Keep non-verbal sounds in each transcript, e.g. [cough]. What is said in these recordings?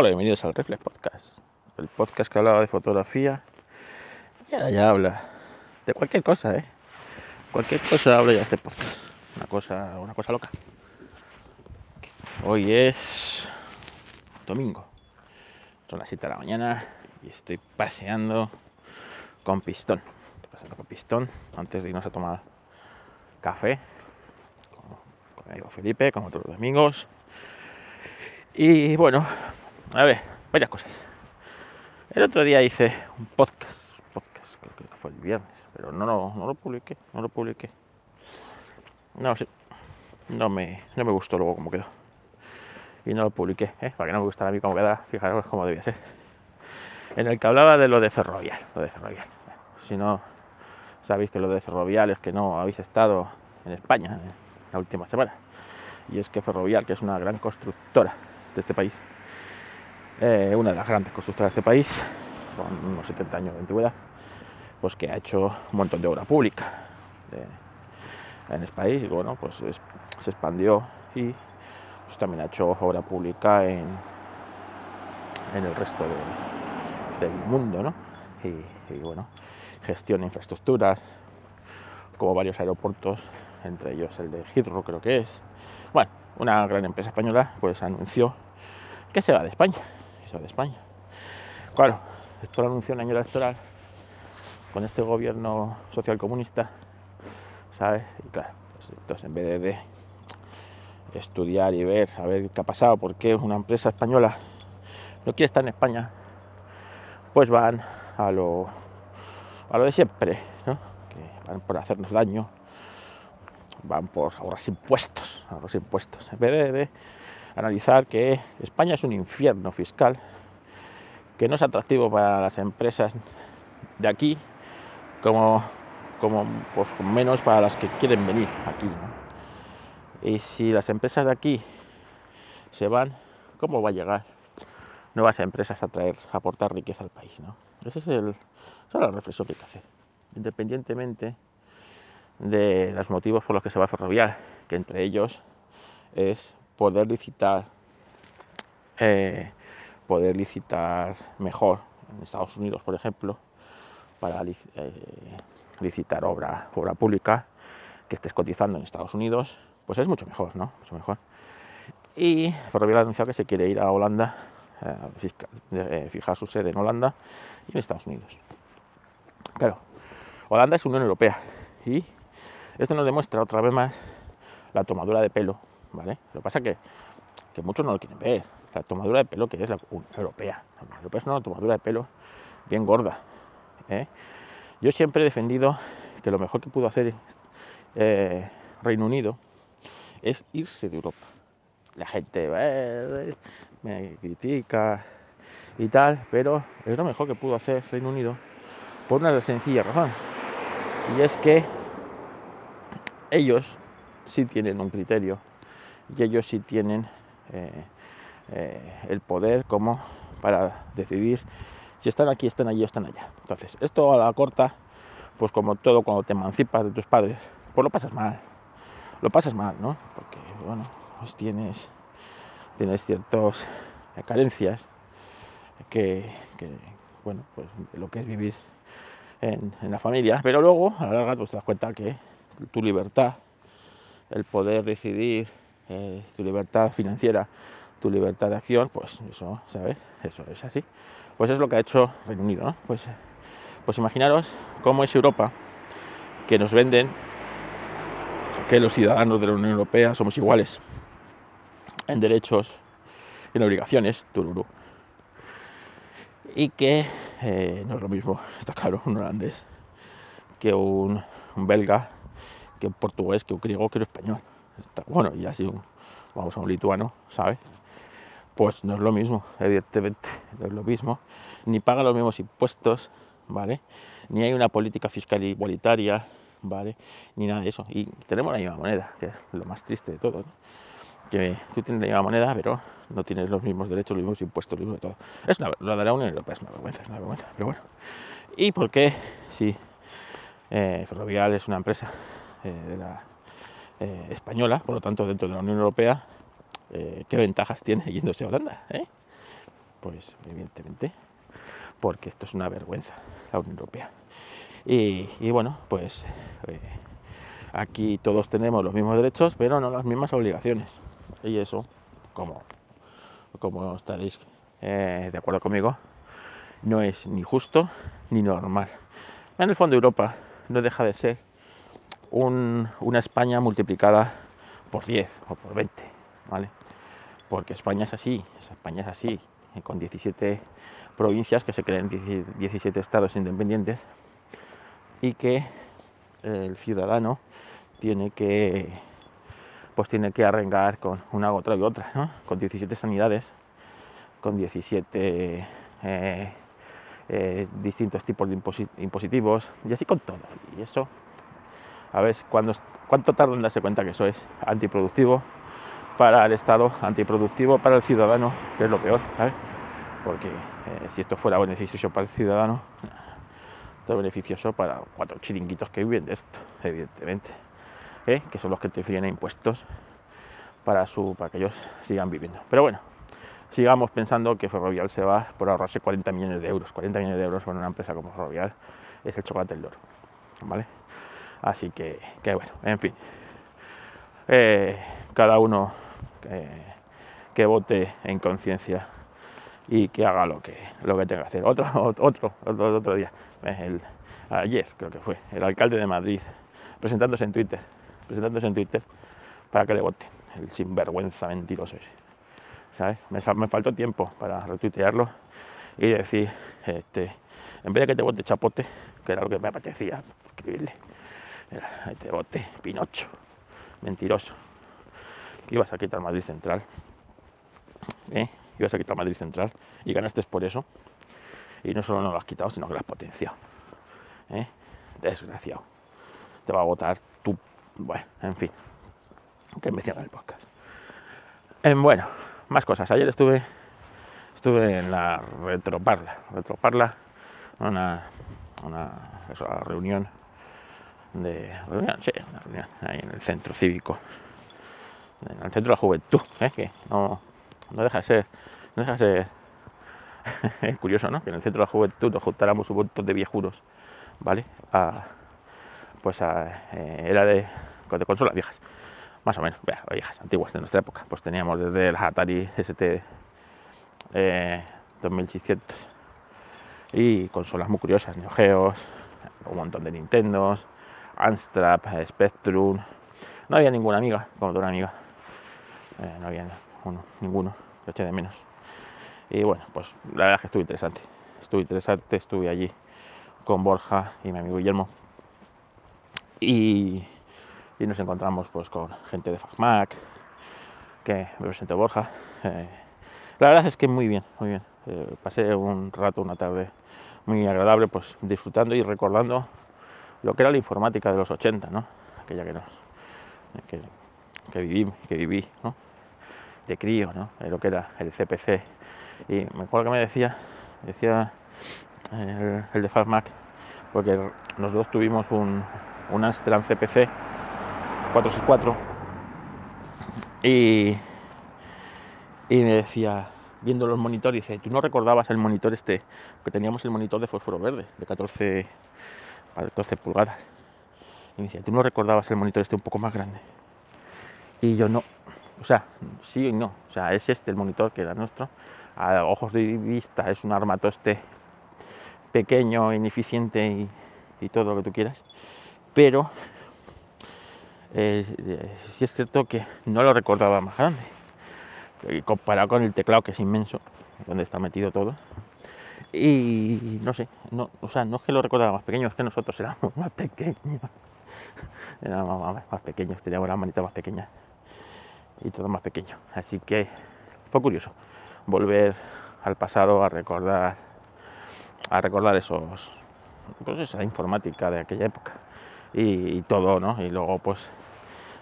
Hola, bienvenidos al Reflex Podcast, el podcast que hablaba de fotografía y ahora ya habla de cualquier cosa, ¿eh? Cualquier cosa habla ya este podcast, una cosa, una cosa loca. Hoy es domingo, son las 7 de la mañana y estoy paseando con pistón. Estoy paseando con pistón antes de irnos a tomar café con, mi amigo Felipe, con otros amigos. Y bueno, a ver, varias cosas. El otro día hice un podcast, podcast, que fue el viernes, pero no, no, no lo publiqué, no lo publiqué. No sé, no me, no me gustó luego cómo quedó. Y no lo publiqué, ¿eh? para que no me gustara a mí cómo quedaba, fijaros cómo debía ser. En el que hablaba de lo de Ferrovial, lo de Ferrovial. Si no sabéis que lo de Ferrovial es que no habéis estado en España en la última semana. Y es que Ferrovial, que es una gran constructora de este país, eh, una de las grandes constructoras de este país, con unos 70 años de antigüedad, pues que ha hecho un montón de obra pública en este país y bueno, pues se expandió y pues, también ha hecho obra pública en, en el resto del mundo, ¿no? Y, y bueno, gestiona infraestructuras, como varios aeropuertos, entre ellos el de Heathrow creo que es. Bueno, una gran empresa española pues anunció que se va de España de España. Claro, esto lo anunció en año electoral con este gobierno social comunista, ¿sabes? Y claro, pues entonces en vez de, estudiar y ver a ver qué ha pasado, por qué una empresa española no quiere estar en España, pues van a lo, a lo de siempre, ¿no? que van por hacernos daño, van por ahorrarse impuestos, ahorrarse impuestos, en vez de analizar que España es un infierno fiscal, que no es atractivo para las empresas de aquí, como, como pues, menos para las que quieren venir aquí. Y si las empresas de aquí se van, ¿cómo va a llegar nuevas empresas a traer, a aportar riqueza al país? ¿no? Esa es, el, esa es la reflexión que hay que hacer. Independientemente de los motivos por los que se va a ferroviar, que entre ellos es poder licitar, eh, poder licitar mejor en Estados Unidos, por ejemplo, para eh, licitar obra, pública que estés cotizando en Estados Unidos, pues es mucho mejor, ¿no? Mucho mejor. Y Ferrovial ha anunciado que se quiere ir a Holanda, eh, fijar su sede en Holanda y en Estados Unidos. Claro, Holanda es Unión Europea y esto nos demuestra otra vez más la tomadura de pelo lo que pasa es que, muchos no lo quieren ver. La tomadura de pelo que es la Europea. La Europea es una tomadura de pelo bien gorda. ¿eh? Yo siempre he defendido que lo mejor que pudo hacer eh, Reino Unido es irse de Europa. La gente eh, me critica y tal, pero es lo mejor que pudo hacer Reino Unido por una sencilla razón. Y es que ellos sí tienen un criterio y ellos sí tienen eh, eh, el poder como para decidir si están aquí, están allí o están allá. Entonces, esto a la corta, pues como todo cuando te emancipas de tus padres, pues lo pasas mal. Lo pasas mal, ¿no? Porque, bueno, pues tienes, tienes ciertas carencias que, bueno, pues lo que es vivir en, en, la familia, pero luego a la larga pues te das cuenta que tu libertad, el poder decidir eh, tu libertad financiera, tu libertad de acción, pues eso, ¿sabes? Eso es así. Pues es lo que ha hecho Reino Unido, ¿no? Pues, pues imaginaros cómo es Europa, que nos venden que los ciudadanos de la Unión Europea somos iguales en derechos en obligaciones, tururú. Y que eh, no es lo mismo, está claro, un holandés que un belga, que un portugués, que un griego, que un español bueno, y así vamos a un lituano, ¿sabes? Pues no es lo mismo, evidentemente, no es lo mismo, ni paga los mismos impuestos, ¿vale? Ni hay una política fiscal igualitaria, ¿vale? Ni nada de eso. Y tenemos la misma moneda, que es lo más triste de todo, Que tú tienes la misma moneda, pero no tienes los mismos derechos, los mismos impuestos, lo mismo de todo. Es una, lo de la Unión Europea es una vergüenza, es una vergüenza, pero bueno. ¿Y por qué? Si eh, Ferrovial es una empresa eh, de la eh, española, por lo tanto dentro de la Unión Europea, eh, ¿qué ventajas tiene yéndose a Holanda? Eh? Pues evidentemente, porque esto es una vergüenza, la Unión Europea. Y, bueno, pues aquí todos tenemos los mismos derechos, pero no las mismas obligaciones. Y eso, como, como estaréis de acuerdo conmigo, no es ni justo ni normal. En el fondo Europa no deja de ser una España multiplicada por 10 o por 20, ¿vale? Porque España es así, España es así, con 17 provincias que se creen 17 estados independientes y que el ciudadano tiene que pues tiene que arrengar con una otra y otra, ¿no? con 17 sanidades, con 17 eh, eh, distintos tipos de impositivos y así con todo. Y eso, a ver cuánto tarda en darse cuenta que eso es antiproductivo para el Estado, antiproductivo para el ciudadano, que es lo peor, ¿sabes? Porque eh, si esto fuera beneficioso para el ciudadano, es beneficioso para cuatro chiringuitos que viven de esto, evidentemente, ¿eh? que son los que te fríen impuestos para, que ellos sigan viviendo. Pero bueno, sigamos pensando que Ferrovial se va por ahorrarse 40 millones de euros. 40 millones de euros para una empresa como Ferrovial es el chocolate del oro, ¿vale? Así que, bueno, en fin. Eh, cada uno que vote en conciencia y que haga lo que, lo que tenga que hacer. Otro, [laughs] otro, otro, otro día, ayer creo que fue, el alcalde de Madrid presentándose en Twitter, presentándose en Twitter para que le voten, el sinvergüenza mentiroso ese. ¿Sabes? Me, me faltó tiempo para retuitearlo y decir, este, en vez de que te vote Chapote, que era lo que me apetecía escribirle, era, te vote Pinocho, mentiroso, que ibas a quitar Madrid Central. ¿eh? ibas a quitar Madrid Central y ganaste por eso. Y no solo no lo has quitado, sino que lo has potenciado. ¿Eh? Desgraciado. Te va a votar tú. Bueno, en fin. Que me cierra el podcast. En, bueno, más cosas. Ayer estuve estuve en la Retroparla. Retroparla, una, una, reunión de reunión, sí, una reunión ahí en el centro cívico, en el centro de la juventud, ¿eh? que no, no deja de ser no deja de ser [laughs] curioso, ¿no? Que en el centro de la juventud nos juntáramos un montón de viejuros, ¿vale? pues eh, era de, de consolas viejas, más o menos, viejas, antiguas de nuestra época. Pues teníamos desde el Atari ST 2600 eh, y consolas muy curiosas, Neo Geos, un montón de Nintendos, Amstrad, Spectrum. No había ninguna amiga, como una amiga. Eh, no había uno, ninguno, lo eché de menos. Y bueno, pues la verdad es que estuvo interesante. Estuvo interesante, estuve allí con Borja y mi amigo Guillermo. Y, nos encontramos pues con gente de FACMAC, que me presentó Borja. Eh, la verdad es que muy bien, muy bien. Eh, pasé un rato, una tarde muy agradable, pues disfrutando y recordando lo que era la informática de los 80, ¿no? Aquella que nos que, viví, que viví, ¿no? De crío, ¿no? Lo que era el CPC y me acuerdo que me decía, decía el, de FastMac, porque nosotros tuvimos un, un Amstrad CPC 464 y, y me decía, viendo los monitores, dice, ¿tú no recordabas el monitor este? Que teníamos el monitor de fósforo verde, de 14, 14 pulgadas. Y me decía, ¿tú no recordabas el monitor este un poco más grande? Y yo no, o sea, sí y no, o sea, es este el monitor que era nuestro, a ojos de vista es un armatoste pequeño, ineficiente y, todo lo que tú quieras, pero eh, sí es cierto que no lo recordaba más grande, comparado con el teclado que es inmenso, donde está metido todo. Y no sé, no, o sea, no es que lo recordaba más pequeño, es que nosotros éramos más pequeños. [laughs] Éramos más, pequeños, teníamos la manita más pequeña y todo más pequeño. Así que fue curioso volver al pasado a recordar a recordar esos pues esa informática de aquella época y, todo no y luego pues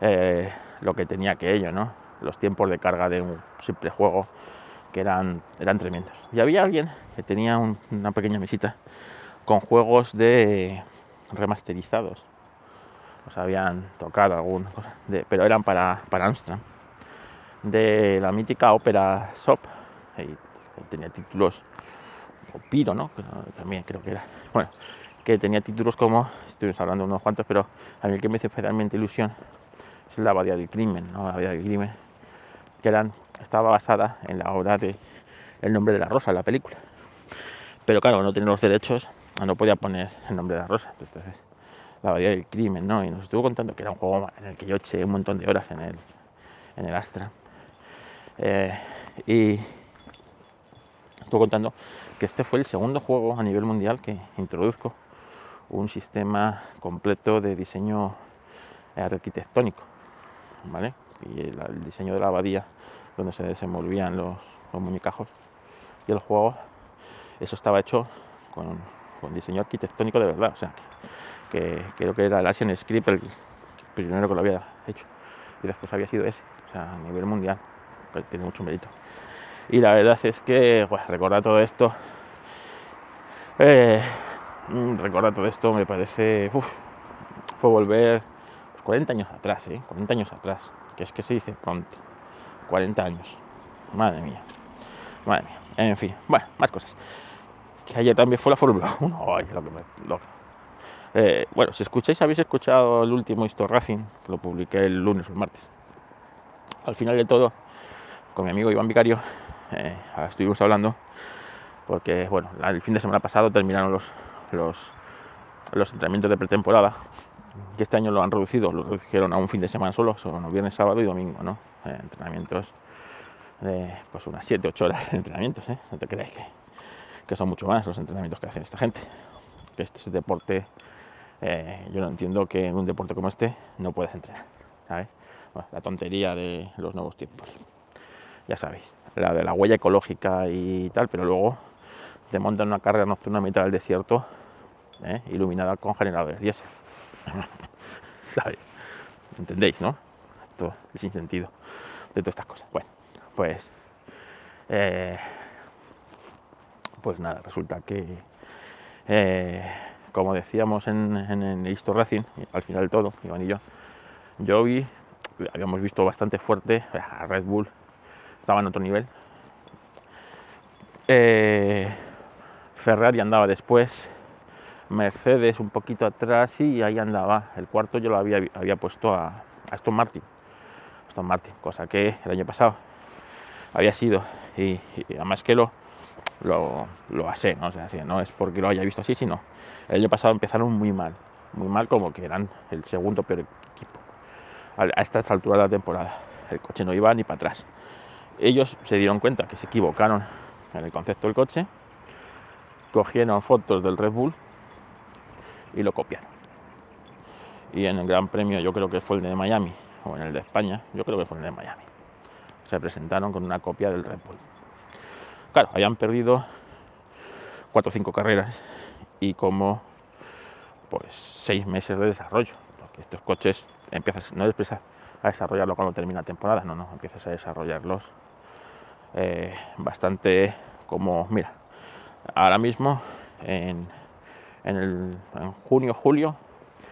eh, lo que tenía que ello no los tiempos de carga de un simple juego que eran eran tremendos y había alguien que tenía una pequeña mesita con juegos de remasterizados o habían tocado alguna cosa pero eran para para Amstrad de la mítica ópera SOP tenía títulos, o Piro, ¿no? También creo que era. Bueno, que tenía títulos como, estuvimos hablando de unos cuantos, pero a mí el que me hizo especialmente ilusión es la Abadía del Crimen, ¿no? La Abadía del Crimen, que eran, estaba basada en la obra de El nombre de la rosa, la película. Pero claro, no tenía los derechos, no podía poner el nombre de la rosa. Entonces, la Abadía del Crimen, ¿no? Y nos estuvo contando que era un juego en el que yo eché un montón de horas en el, en el Astra. Eh, y estuvo contando que este fue el segundo juego a nivel mundial que introduzco un sistema completo de diseño arquitectónico, ¿vale? Y el, diseño de la abadía, donde se desenvolvían los, muñecajos y el juego, eso estaba hecho con, diseño arquitectónico de verdad, o sea, que, creo que era el Asian Script el primero que lo había hecho, y después había sido ese, o sea, a nivel mundial, pues tiene mucho mérito. Y la verdad es que, pues, recordar todo esto, eh, Mm, recordar todo esto me parece. fue volver 40 pues, años atrás, ¿eh? 40 años atrás. Que es que se dice pronto. 40 años. Madre mía. Madre mía. En fin, bueno, más cosas. Que ayer también fue la Fórmula [laughs] 1. Ay, lo que me. Eh, bueno, si escucháis, habéis escuchado el último Histo Racing, lo publiqué el lunes o el martes. Al final de todo, con mi amigo Iván Vicario, eh, estuvimos hablando, porque bueno, el fin de semana pasado terminaron los, los, los entrenamientos de pretemporada, que este año lo han reducido, lo redujeron a un fin de semana solo, son viernes, sábado y domingo, ¿no? Eh, entrenamientos de pues unas 7-8 horas de entrenamientos. No te creáis que, que, son mucho más los entrenamientos que hacen esta gente. Este es deporte, eh, yo no entiendo que en un deporte como este no puedes entrenar, ¿sabes? la tontería de los nuevos tiempos. Ya sabéis, la de la huella ecológica y tal, pero luego te montan una carga nocturna a mitad del desierto ¿eh? iluminada con generadores diésel. [laughs] ¿Sabes? ¿Entendéis, no? Esto es sin sentido de todas estas cosas. Bueno, pues. Eh, pues nada, resulta que. Eh, como decíamos en, en el Histo Racing, al final de todo, Iván y yo, yo vi, habíamos visto bastante fuerte a Red Bull, estaba en otro nivel. Ferrari andaba después, Mercedes un poquito atrás y ahí andaba. El cuarto yo lo había, había puesto a, Aston Martin. Aston Martin, cosa que el año pasado había sido. Y, además que lo, lo, lo asé, ¿no? Es porque lo haya visto así, sino el año pasado empezaron muy mal. Muy mal como que eran el segundo peor equipo. A, a estas de la temporada. El coche no iba ni para atrás. Ellos se dieron cuenta que se equivocaron en el concepto del coche. Cogieron fotos del Red Bull y lo copiaron. Y en el Gran Premio, yo creo que fue el de Miami, o en el de España, yo creo que fue el de Miami. Se presentaron con una copia del Red Bull. Claro, habían perdido cuatro o cinco carreras y como pues seis meses de desarrollo, porque estos coches empiezas, no empiezas a desarrollarlo cuando termina la temporada, no, no, empiezas a desarrollarlos eh, bastante como, mira, ahora mismo en en, el, junio, julio,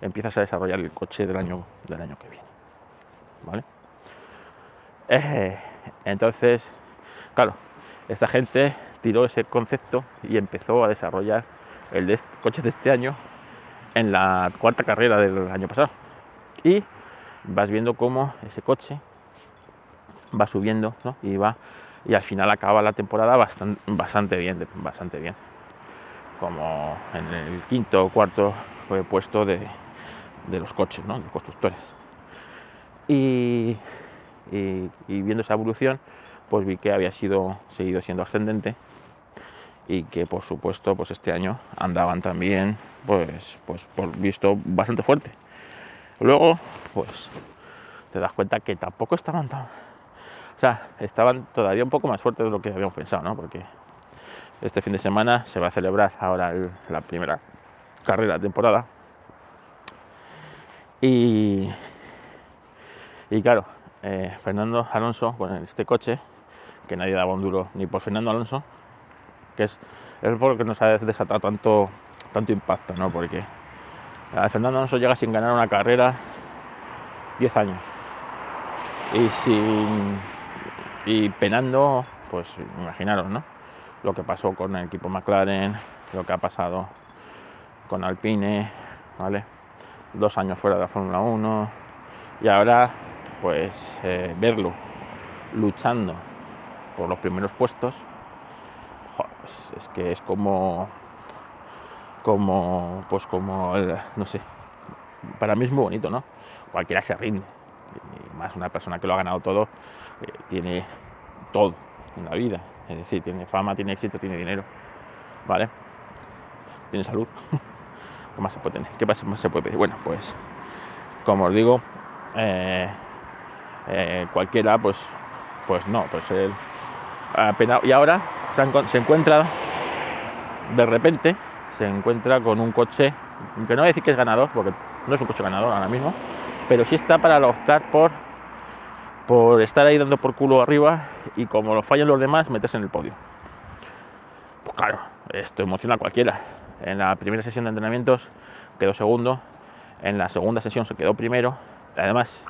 empiezas a desarrollar el coche del año, del año que viene. ¿Vale? Eh, entonces, claro, esta gente tiró ese concepto y empezó a desarrollar el coche de este año en la cuarta carrera del año pasado. Y vas viendo cómo ese coche va subiendo y va y al final acaba la temporada bastante, bastante bien, bastante bien como en el quinto o cuarto puesto de, los coches, ¿no? de los constructores. Y, viendo esa evolución, pues vi que había sido, seguido siendo ascendente y que por supuesto pues este año andaban también pues, pues por visto bastante fuerte. Luego pues te das cuenta que tampoco estaban tan... O sea, estaban todavía un poco más fuertes de lo que habíamos pensado, ¿no? Porque este fin de semana se va a celebrar ahora la primera carrera de temporada. Y, y claro, eh, Fernando Alonso con este coche, que nadie daba un duro ni por Fernando Alonso, que es el por que nos ha desatado tanto, tanto impacto, ¿no? Porque Fernando Alonso llega sin ganar una carrera 10 años. Y sin y penando, pues imaginaros, ¿no? lo que pasó con el equipo McLaren, lo que ha pasado con Alpine, ¿vale? Dos años fuera de la Fórmula 1 y ahora pues eh, verlo luchando por los primeros puestos, pues, es que es como, como, pues como, no sé, para mí es muy bonito, ¿no? Cualquiera se rinde, y más una persona que lo ha ganado todo, eh, tiene todo en la vida, es decir, tiene fama, tiene éxito, tiene dinero, ¿vale? Tiene salud. [laughs] ¿Qué más se puede tener? ¿Qué más se puede pedir? Bueno, pues, como os digo, eh, eh, cualquiera, pues, pues no, pues él y ahora se, encuentra, de repente, se encuentra con un coche, que no voy a decir que es ganador, porque no es un coche ganador ahora mismo, pero sí está para optar por, por estar ahí dando por culo arriba y como lo fallan los demás, meterse en el podio. Pues claro, esto emociona a cualquiera. En la primera sesión de entrenamientos quedó segundo, en la segunda sesión se quedó primero. Además,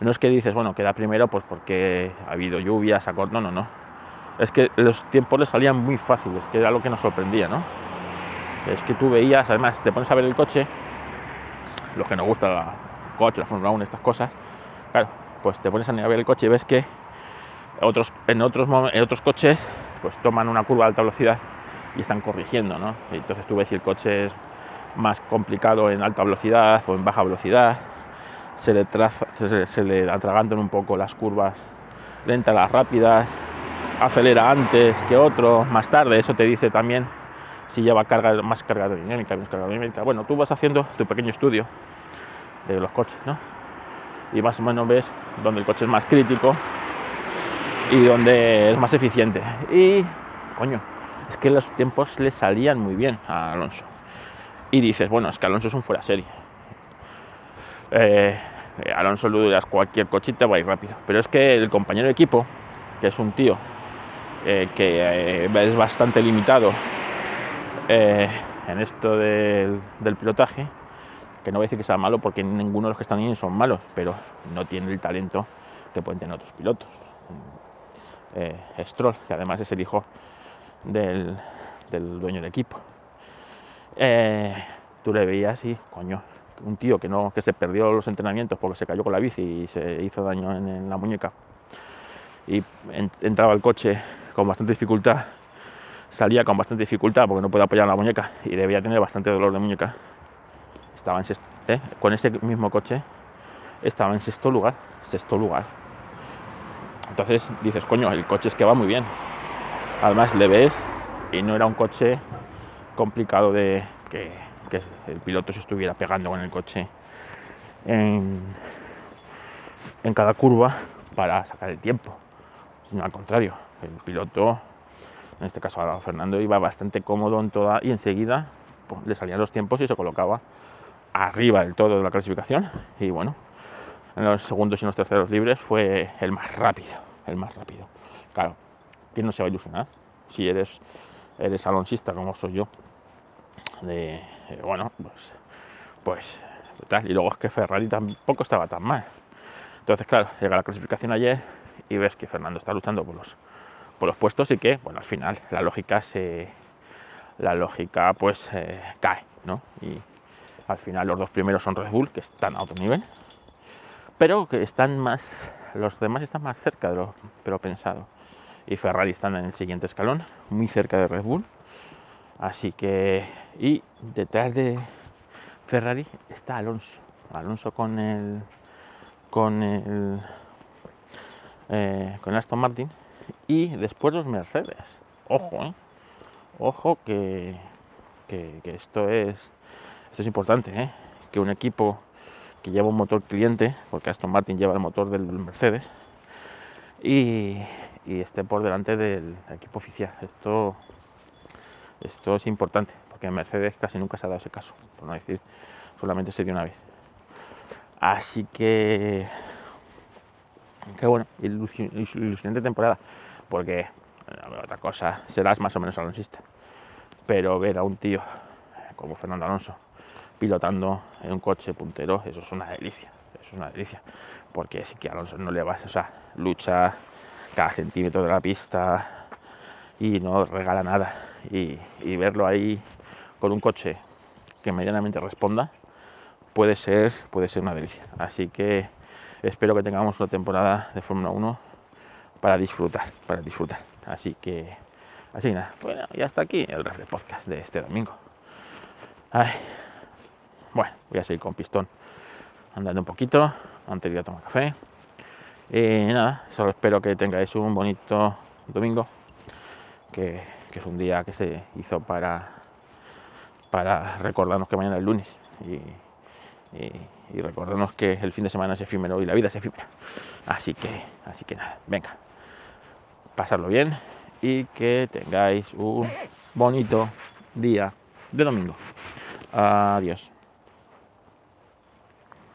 no es que dices, bueno, queda primero pues porque ha habido lluvias, no, no, no. Es que los tiempos le salían muy fáciles, que era lo que nos sorprendía, ¿no? Es que tú veías, además, te pones a ver el coche, los que nos gusta la coche, la Fórmula 1, estas cosas, claro, pues te pones a ver el coche y ves que otros, en, otros, en otros coches pues toman una curva de alta velocidad y están corrigiendo, ¿no? Entonces tú ves si el coche es más complicado en alta velocidad o en baja velocidad, se le, traza, se, le atragantan un poco las curvas lentas, las rápidas, acelera antes que otro, más tarde, eso te dice también si lleva carga, más carga dinámica, menos carga dinámica. Bueno, tú vas haciendo tu pequeño estudio de los coches, ¿no? Y más o menos ves dónde el coche es más crítico y dónde es más eficiente. Y, coño, es que los tiempos le salían muy bien a Alonso. Y dices, bueno, es que Alonso es un fuera serie. Eh, Alonso dudas cualquier cochita va a ir rápido. Pero es que el compañero de equipo, que es un tío eh, que eh, es bastante limitado en esto del, pilotaje, que no voy a decir que sea malo porque ninguno de los que están ahí son malos, pero no tiene el talento que pueden tener otros pilotos. Stroll, que además es el hijo del, dueño del equipo. tú le veías y, coño, un tío que, no, que se perdió los entrenamientos porque se cayó con la bici y se hizo daño en, la muñeca y entraba al coche con bastante dificultad, salía con bastante dificultad porque no podía apoyar la muñeca y debía tener bastante dolor de muñeca. Estaba en sexto, ¿eh? con ese mismo coche, estaba en sexto lugar, sexto lugar. Entonces dices, coño, el coche es que va muy bien. Además le ves y no era un coche complicado de que que el piloto se estuviera pegando con el coche en, cada curva para sacar el tiempo, sino al contrario, el piloto, en este caso a Fernando, iba bastante cómodo en toda y enseguida pues, le salían los tiempos y se colocaba arriba del todo de la clasificación y bueno, en los segundos y en los terceros libres fue el más rápido, el más rápido. Claro, ¿quién no se va a ilusionar? Si eres, eres alonsista como soy yo, de, eh, bueno, pues, pues tal. Y luego es que Ferrari tampoco estaba tan mal. Entonces, claro, llega la clasificación ayer y ves que Fernando está luchando por los, por los puestos y que, bueno, al final la lógica se, la lógica pues eh, cae, ¿no? Y al final los dos primeros son Red Bull, que están a otro nivel, pero que están más, los demás están más cerca de lo, pero pensado. Y Ferrari están en el siguiente escalón, muy cerca de Red Bull. Así que y detrás de Ferrari está Alonso. Alonso con el con el eh, con Aston Martin y después los Mercedes. Ojo, ¿eh? ojo que, que, esto es esto es importante, ¿eh? que un equipo que lleva un motor cliente, porque Aston Martin lleva el motor del Mercedes, y, y esté por delante del equipo oficial. Esto, esto es importante que en Mercedes casi nunca se ha dado ese caso, por no decir solamente se dio una vez. Así que, que bueno, ilusionante temporada, porque otra cosa serás más o menos alonsista, pero ver a un tío como Fernando Alonso pilotando en un coche puntero, eso es una delicia, eso es una delicia, porque sí que Alonso no le vas, o sea, lucha cada centímetro de la pista y no regala nada. Y, y verlo ahí con un coche que medianamente responda puede ser, puede ser una delicia. Así que espero que tengamos una temporada de Fórmula 1 para disfrutar, para disfrutar. Así que, así nada, bueno, y hasta aquí el Refle Podcast de este domingo. Ay, bueno, voy a seguir con pistón andando un poquito antes de a tomar café. Y nada, solo espero que tengáis un bonito domingo, que, es un día que se hizo para, para recordarnos que mañana es lunes y, y recordarnos que el fin de semana es efímero y la vida es efímera. Así que, así que nada, venga, pasarlo bien y que tengáis un bonito día de domingo. Adiós.